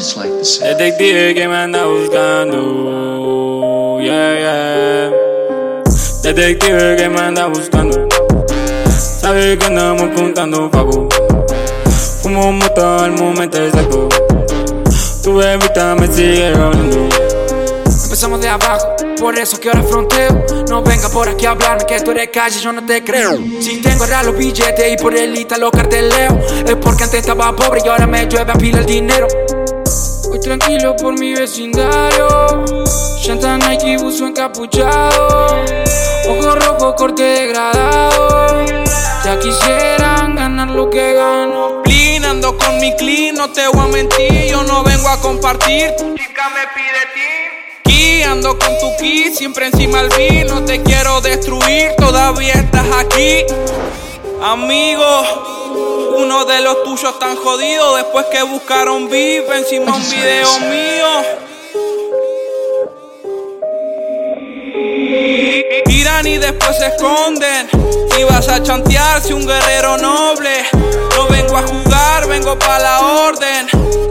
just like the sound. Detective que me anda buscando. Yeah, yeah. Detective que me anda buscando. Sabe que andamos contando pago. Como mota al momento exacto. Tu bebita me sigue hablando. Empezamos de abajo, por eso que ahora fronteo. No venga por aquí a hablarme que tú eres calle, yo no te creo. Si tengo ahora los billetes y por el lo carteleo, es porque antes estaba pobre y ahora me llueve a pila el dinero. Voy tranquilo por mi vecindario. Llanta Nike, buzo encapuchado. Ojo rojo, corte degradado. Ya quisieran ganar lo que gano. Ando con mi clean, no te voy a mentir. Yo no vengo a compartir. Tu chica me pide ti. Ando con tu key, siempre encima el beat. No te quiero destruir, todavía estás aquí. Amigo, uno de los tuyos tan jodido después que buscaron VIP encima un video mío. Tiran y después se esconden. Si vas a chantear, si un guerrero noble. No vengo a jugar, vengo para la orden.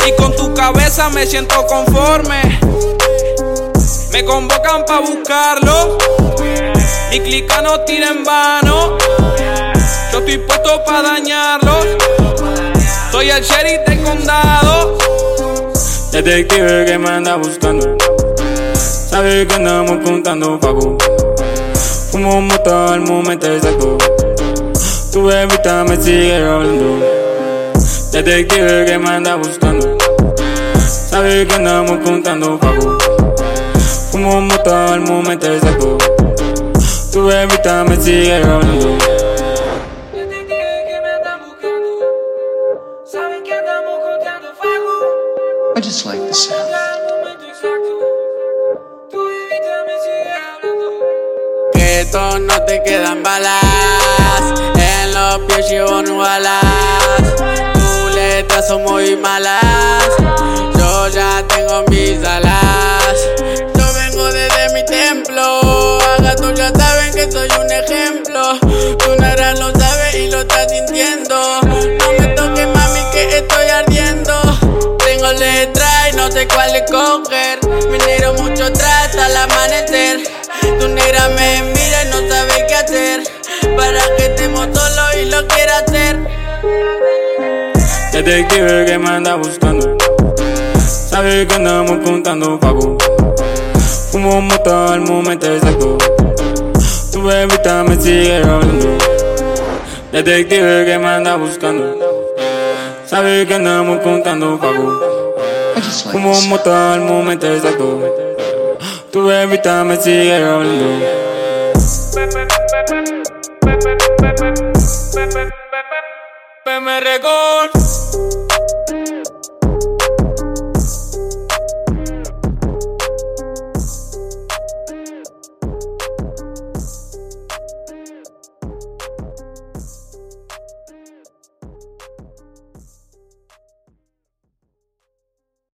Y con tu cabeza me siento conforme. Me convocan pa' buscarlo. Y clica no tira en vano. Estoy puesto pa' dañarlo. Soy el sheriff del condado. Detective que me anda buscando. Sabe que andamos contando pago. Como mota al momento exacto. Tu bebita me sigue hablando. Detective que me anda buscando. Sabe que andamos contando pago. Como mota al momento exacto. Tu bebita me sigue hablando. I just like the sound. Que esto no te quedan balas. En los pies llevo balas. Tus letras son muy malas. Yo ya tengo mis alas. No sé cuál escoger. Me negro mucho trata al amanecer. Tu negra me mira y no sabe qué hacer. Para que estemos solos y lo quiera hacer. Detective que me anda buscando. Sabe que andamos contando pago. Como mota al momento exacto. Tu bebita me sigue hablando. Detective que me anda buscando. Sabe que andamos contando pago. Como mota al momento exacto. Tu bebita me sigue hablando. PM Record.